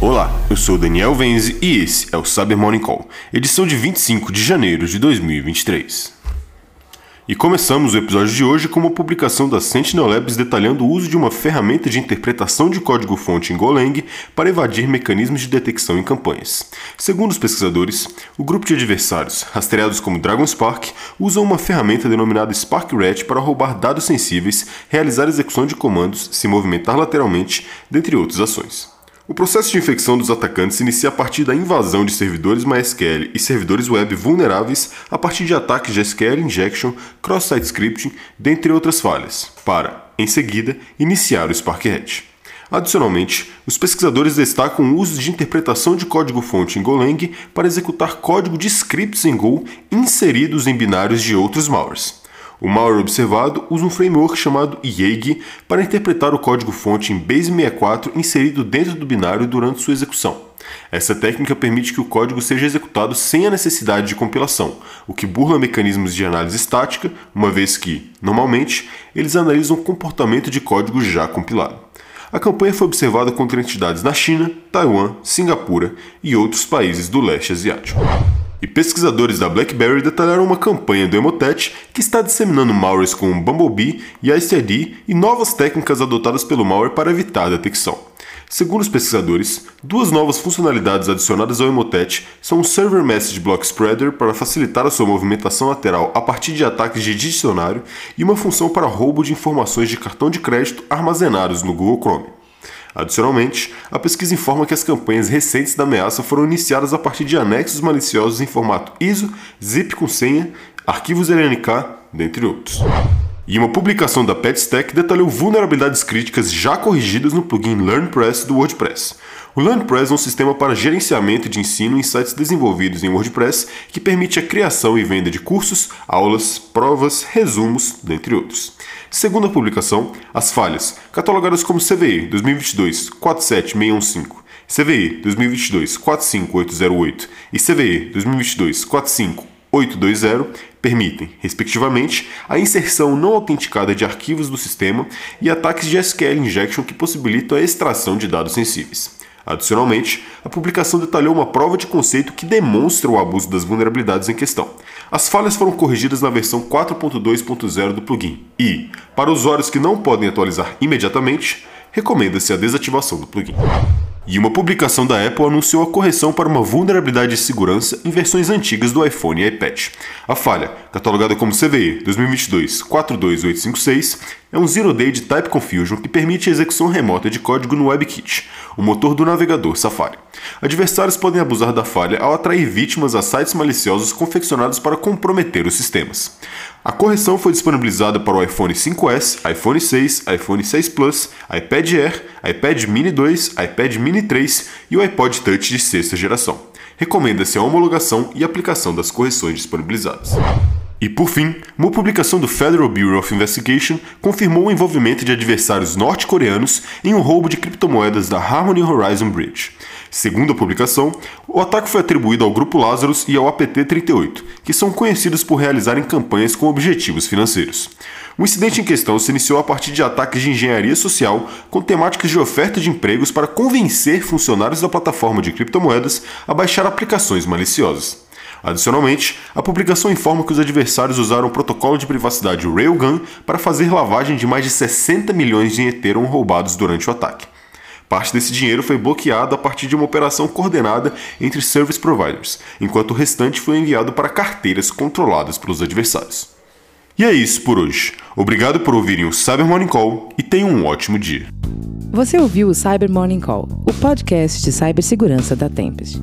Olá, eu sou Daniel Venzi e esse é o Cyber Morning Call, edição de 25 de janeiro de 2023. E começamos o episódio de hoje com uma publicação da Sentinel Labs detalhando o uso de uma ferramenta de interpretação de código-fonte em Golang para evadir mecanismos de detecção em campanhas. Segundo os pesquisadores, o grupo de adversários, rastreados como Dragon Spark, usa uma ferramenta denominada SparkRat para roubar dados sensíveis, realizar execução de comandos, se movimentar lateralmente, dentre outras ações. O processo de infecção dos atacantes se inicia a partir da invasão de servidores MySQL e servidores web vulneráveis a partir de ataques de SQL injection, cross-site scripting, dentre outras falhas, para, em seguida, iniciar o Spark-Hat. Adicionalmente, os pesquisadores destacam o uso de interpretação de código-fonte em Golang para executar código de scripts em Go inseridos em binários de outros malwares. O malware observado usa um framework chamado YEG para interpretar o código-fonte em Base64 inserido dentro do binário durante sua execução. Essa técnica permite que o código seja executado sem a necessidade de compilação, o que burla mecanismos de análise estática, uma vez que, normalmente, eles analisam o comportamento de código já compilado. A campanha foi observada contra entidades na China, Taiwan, Singapura e outros países do leste asiático. E pesquisadores da BlackBerry detalharam uma campanha do Emotet que está disseminando malwares como Bumblebee e ICID e novas técnicas adotadas pelo malware para evitar a detecção. Segundo os pesquisadores, duas novas funcionalidades adicionadas ao Emotet são o Server Message Block Spreader para facilitar a sua movimentação lateral a partir de ataques de dicionário e uma função para roubo de informações de cartão de crédito armazenados no Google Chrome. Adicionalmente, a pesquisa informa que as campanhas recentes da ameaça foram iniciadas a partir de anexos maliciosos em formato ISO, zip com senha, arquivos LNK, dentre outros. E uma publicação da PetStack detalhou vulnerabilidades críticas já corrigidas no plugin LearnPress do WordPress. O LearnPress é um sistema para gerenciamento de ensino em sites desenvolvidos em WordPress que permite a criação e venda de cursos, aulas, provas, resumos, dentre outros. Segundo a publicação, as falhas, catalogadas como CVE 2022 47615, CVE 2022 45808 e CVE 2022 45820, permitem, respectivamente, a inserção não autenticada de arquivos do sistema e ataques de SQL injection que possibilitam a extração de dados sensíveis. Adicionalmente, a publicação detalhou uma prova de conceito que demonstra o abuso das vulnerabilidades em questão. As falhas foram corrigidas na versão 4.2.0 do plugin e, para usuários que não podem atualizar imediatamente, recomenda-se a desativação do plugin. E uma publicação da Apple anunciou a correção para uma vulnerabilidade de segurança em versões antigas do iPhone e iPad. A falha, catalogada como CVE 2022 42856, é um zero-day de Type Confusion que permite a execução remota de código no WebKit, o motor do navegador Safari. Adversários podem abusar da falha ao atrair vítimas a sites maliciosos confeccionados para comprometer os sistemas. A correção foi disponibilizada para o iPhone 5S, iPhone 6, iPhone 6 Plus, iPad Air, iPad Mini 2, iPad Mini 3 e o iPod Touch de sexta geração. Recomenda-se a homologação e aplicação das correções disponibilizadas. E por fim, uma publicação do Federal Bureau of Investigation confirmou o envolvimento de adversários norte-coreanos em um roubo de criptomoedas da Harmony Horizon Bridge. Segundo a publicação, o ataque foi atribuído ao Grupo Lazarus e ao APT-38, que são conhecidos por realizarem campanhas com objetivos financeiros. O incidente em questão se iniciou a partir de ataques de engenharia social com temáticas de oferta de empregos para convencer funcionários da plataforma de criptomoedas a baixar aplicações maliciosas. Adicionalmente, a publicação informa que os adversários usaram o protocolo de privacidade Railgun para fazer lavagem de mais de 60 milhões de Ethereum roubados durante o ataque. Parte desse dinheiro foi bloqueado a partir de uma operação coordenada entre service providers, enquanto o restante foi enviado para carteiras controladas pelos adversários. E é isso por hoje. Obrigado por ouvirem o Cyber Morning Call e tenham um ótimo dia. Você ouviu o Cyber Morning Call, o podcast de cibersegurança da Tempest.